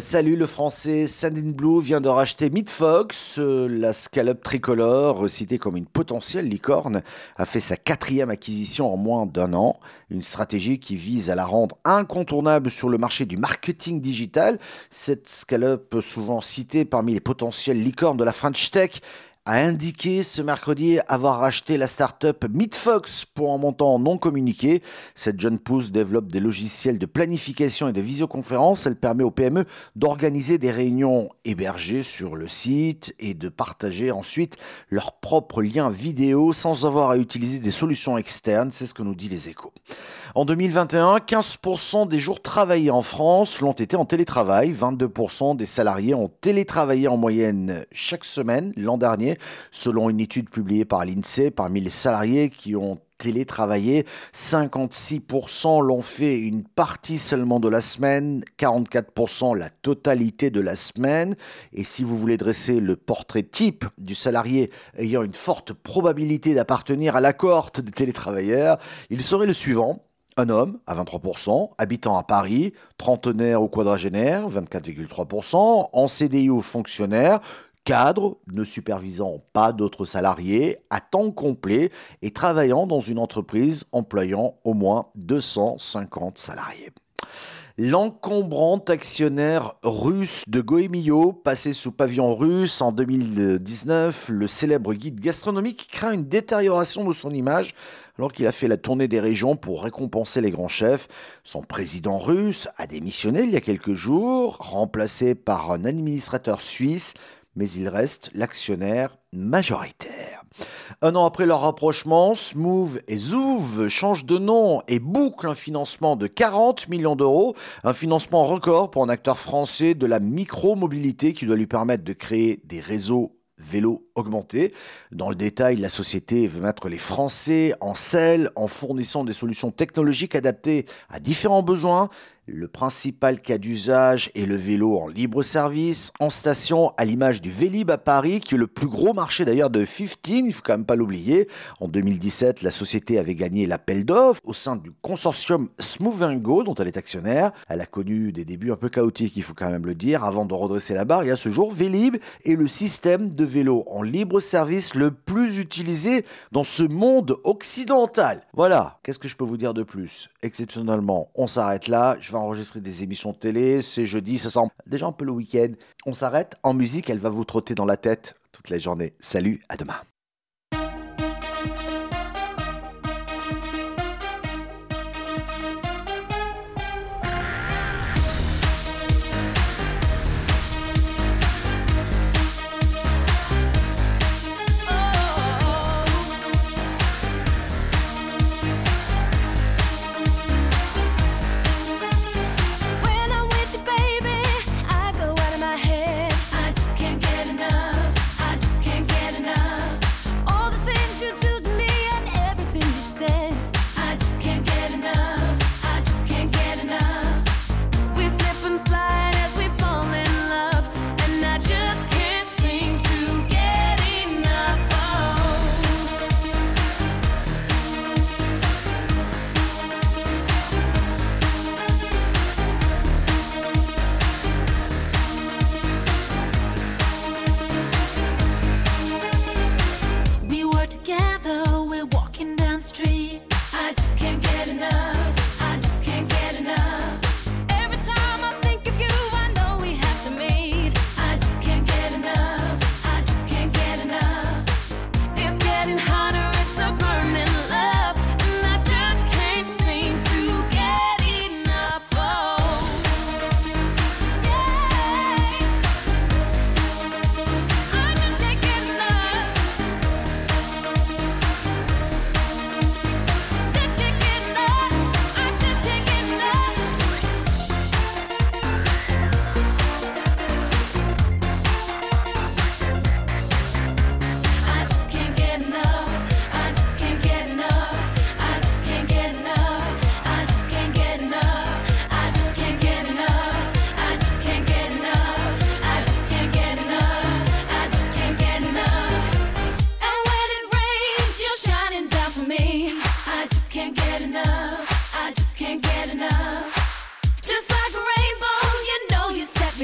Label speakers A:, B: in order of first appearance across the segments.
A: Salut, le français Sandin Blue vient de racheter Midfox. Euh, la scalope tricolore, citée comme une potentielle licorne, a fait sa quatrième acquisition en moins d'un an. Une stratégie qui vise à la rendre incontournable sur le marché du marketing digital. Cette scalope, souvent citée parmi les potentielles licornes de la French Tech, a indiqué ce mercredi avoir racheté la start-up Meetfox pour un montant non communiqué. Cette jeune pousse développe des logiciels de planification et de visioconférence. Elle permet aux PME d'organiser des réunions hébergées sur le site et de partager ensuite leurs propres liens vidéo sans avoir à utiliser des solutions externes. C'est ce que nous dit les échos. En 2021, 15% des jours travaillés en France l'ont été en télétravail. 22% des salariés ont télétravaillé en moyenne chaque semaine l'an dernier, selon une étude publiée par l'INSEE. Parmi les salariés qui ont télétravaillé, 56% l'ont fait une partie seulement de la semaine, 44% la totalité de la semaine. Et si vous voulez dresser le portrait type du salarié ayant une forte probabilité d'appartenir à la cohorte des télétravailleurs, il serait le suivant. Un homme à 23%, habitant à Paris, trentenaire ou quadragénaire, 24,3%, en CDI ou fonctionnaire, cadre, ne supervisant pas d'autres salariés, à temps complet et travaillant dans une entreprise employant au moins 250 salariés. L'encombrant actionnaire russe de Goemio, passé sous pavillon russe en 2019, le célèbre guide gastronomique craint une détérioration de son image alors qu'il a fait la tournée des régions pour récompenser les grands chefs. Son président russe a démissionné il y a quelques jours, remplacé par un administrateur suisse, mais il reste l'actionnaire majoritaire. Un an après leur rapprochement, Smooth et Zouv changent de nom et bouclent un financement de 40 millions d'euros, un financement record pour un acteur français de la micro-mobilité qui doit lui permettre de créer des réseaux vélo augmenté. Dans le détail, la société veut mettre les Français en selle en fournissant des solutions technologiques adaptées à différents besoins. Le principal cas d'usage est le vélo en libre service, en station, à l'image du Vélib à Paris, qui est le plus gros marché d'ailleurs de 15, il faut quand même pas l'oublier. En 2017, la société avait gagné l'appel d'offres au sein du consortium Smooth dont elle est actionnaire. Elle a connu des débuts un peu chaotiques, il faut quand même le dire, avant de redresser la barre. Et à ce jour, Vélib est le système de vélo en libre service le plus utilisé dans ce monde occidental. Voilà, qu'est-ce que je peux vous dire de plus? Exceptionnellement, on s'arrête là. Vais enregistrer des émissions de télé. C'est jeudi, ça sent déjà un peu le week-end. On s'arrête. En musique, elle va vous trotter dans la tête toute la journée. Salut, à demain.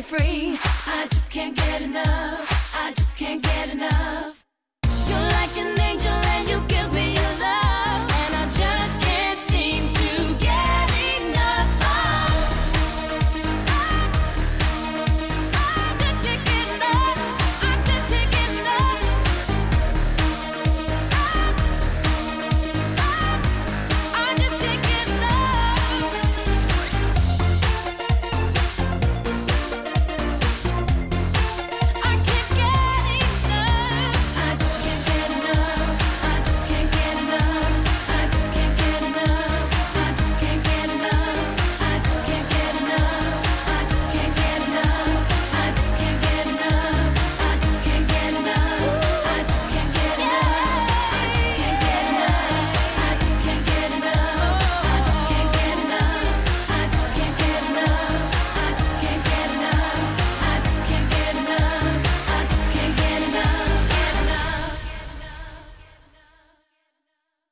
B: Free. I just can't get enough. I just can't get enough.